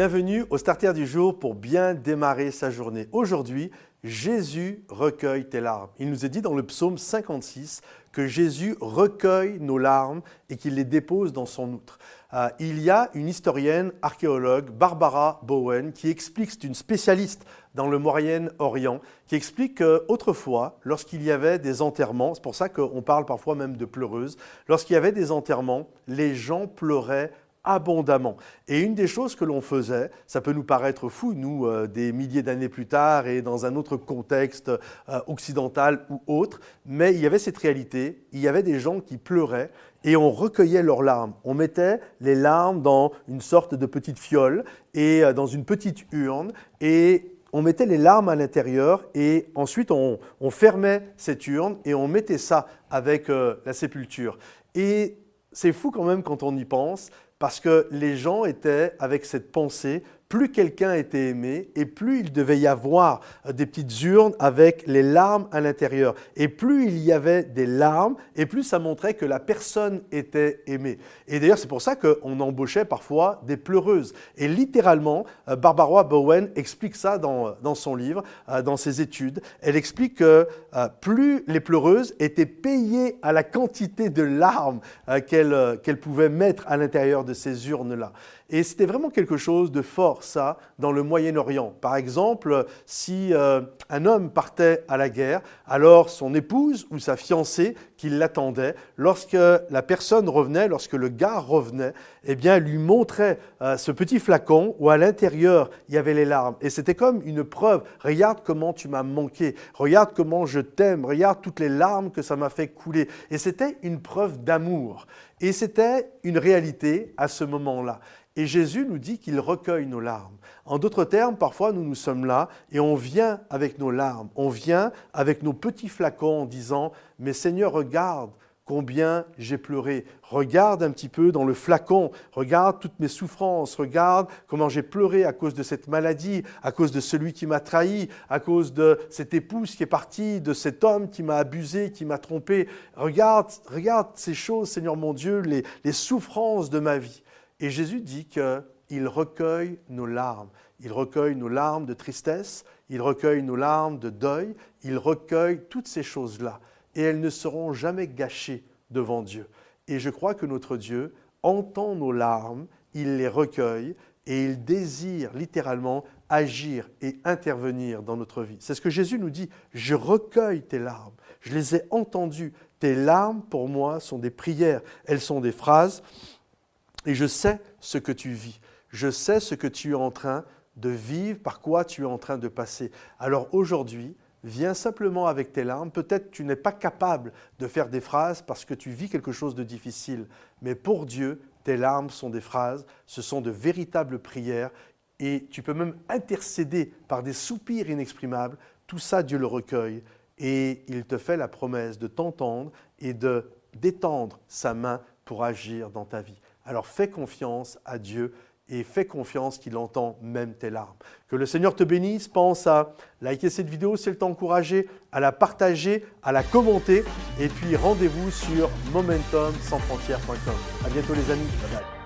Bienvenue au Starter du jour pour bien démarrer sa journée. Aujourd'hui, Jésus recueille tes larmes. Il nous est dit dans le psaume 56 que Jésus recueille nos larmes et qu'il les dépose dans son outre. Euh, il y a une historienne archéologue, Barbara Bowen, qui explique, c'est une spécialiste dans le Moyen-Orient, qui explique qu'autrefois, lorsqu'il y avait des enterrements, c'est pour ça qu'on parle parfois même de pleureuses, lorsqu'il y avait des enterrements, les gens pleuraient abondamment. Et une des choses que l'on faisait, ça peut nous paraître fou, nous, euh, des milliers d'années plus tard et dans un autre contexte euh, occidental ou autre, mais il y avait cette réalité, il y avait des gens qui pleuraient et on recueillait leurs larmes. On mettait les larmes dans une sorte de petite fiole et euh, dans une petite urne et on mettait les larmes à l'intérieur et ensuite on, fermait cette urne et on mettait ça avec la sépulture. Et c'est fou quand même quand on y pense, parce que les gens étaient avec cette pensée plus quelqu'un était aimé et plus il devait y avoir euh, des petites urnes avec les larmes à l'intérieur. Et plus il y avait des larmes, et plus ça montrait que la personne était aimée. Et d'ailleurs, c'est pour ça qu'on embauchait parfois des pleureuses. Et littéralement, euh, Barbara Bowen explique ça dans, dans son livre, euh, dans ses études. Elle explique que plus les pleureuses étaient payées à la quantité de larmes qu'elles pouvaient mettre à l'intérieur de ces urnes-là. Et c'était vraiment quelque chose de fort, ça, dans le Moyen-Orient. Par exemple, si euh, un homme partait à la guerre, alors son épouse ou sa fiancée qui l'attendait, lorsque la personne revenait, lorsque le gars revenait, eh bien, lui montrait euh, ce petit flacon où à l'intérieur, il y avait les larmes. Et c'était comme une preuve. Regarde comment tu m'as manqué. Regarde comment je t'aime. Regarde toutes les larmes que ça m'a fait couler. Et c'était une preuve d'amour. Et c'était une réalité à ce moment-là. Et Jésus nous dit qu'il recueille nos larmes. En d'autres termes, parfois nous nous sommes là et on vient avec nos larmes, on vient avec nos petits flacons en disant, mais Seigneur, regarde combien j'ai pleuré. Regarde un petit peu dans le flacon, regarde toutes mes souffrances, regarde comment j'ai pleuré à cause de cette maladie, à cause de celui qui m'a trahi, à cause de cette épouse qui est partie, de cet homme qui m'a abusé, qui m'a trompé. Regarde, regarde ces choses, Seigneur mon Dieu, les, les souffrances de ma vie. Et Jésus dit qu'il recueille nos larmes. Il recueille nos larmes de tristesse, il recueille nos larmes de deuil, il recueille toutes ces choses-là. Et elles ne seront jamais gâchées devant Dieu. Et je crois que notre Dieu entend nos larmes, il les recueille et il désire littéralement agir et intervenir dans notre vie. C'est ce que Jésus nous dit, je recueille tes larmes, je les ai entendues, tes larmes pour moi sont des prières, elles sont des phrases et je sais ce que tu vis. Je sais ce que tu es en train de vivre, par quoi tu es en train de passer. Alors aujourd'hui, viens simplement avec tes larmes. Peut-être tu n'es pas capable de faire des phrases parce que tu vis quelque chose de difficile. Mais pour Dieu, tes larmes sont des phrases, ce sont de véritables prières. Et tu peux même intercéder par des soupirs inexprimables. Tout ça, Dieu le recueille. Et il te fait la promesse de t'entendre et de d'étendre sa main pour agir dans ta vie. Alors fais confiance à Dieu et fais confiance qu'il entend même tes larmes. Que le Seigneur te bénisse. Pense à liker cette vidéo si elle t'a encouragé, à la partager, à la commenter. Et puis rendez-vous sur momentumsansfrontières.com. À bientôt les amis. Bye bye.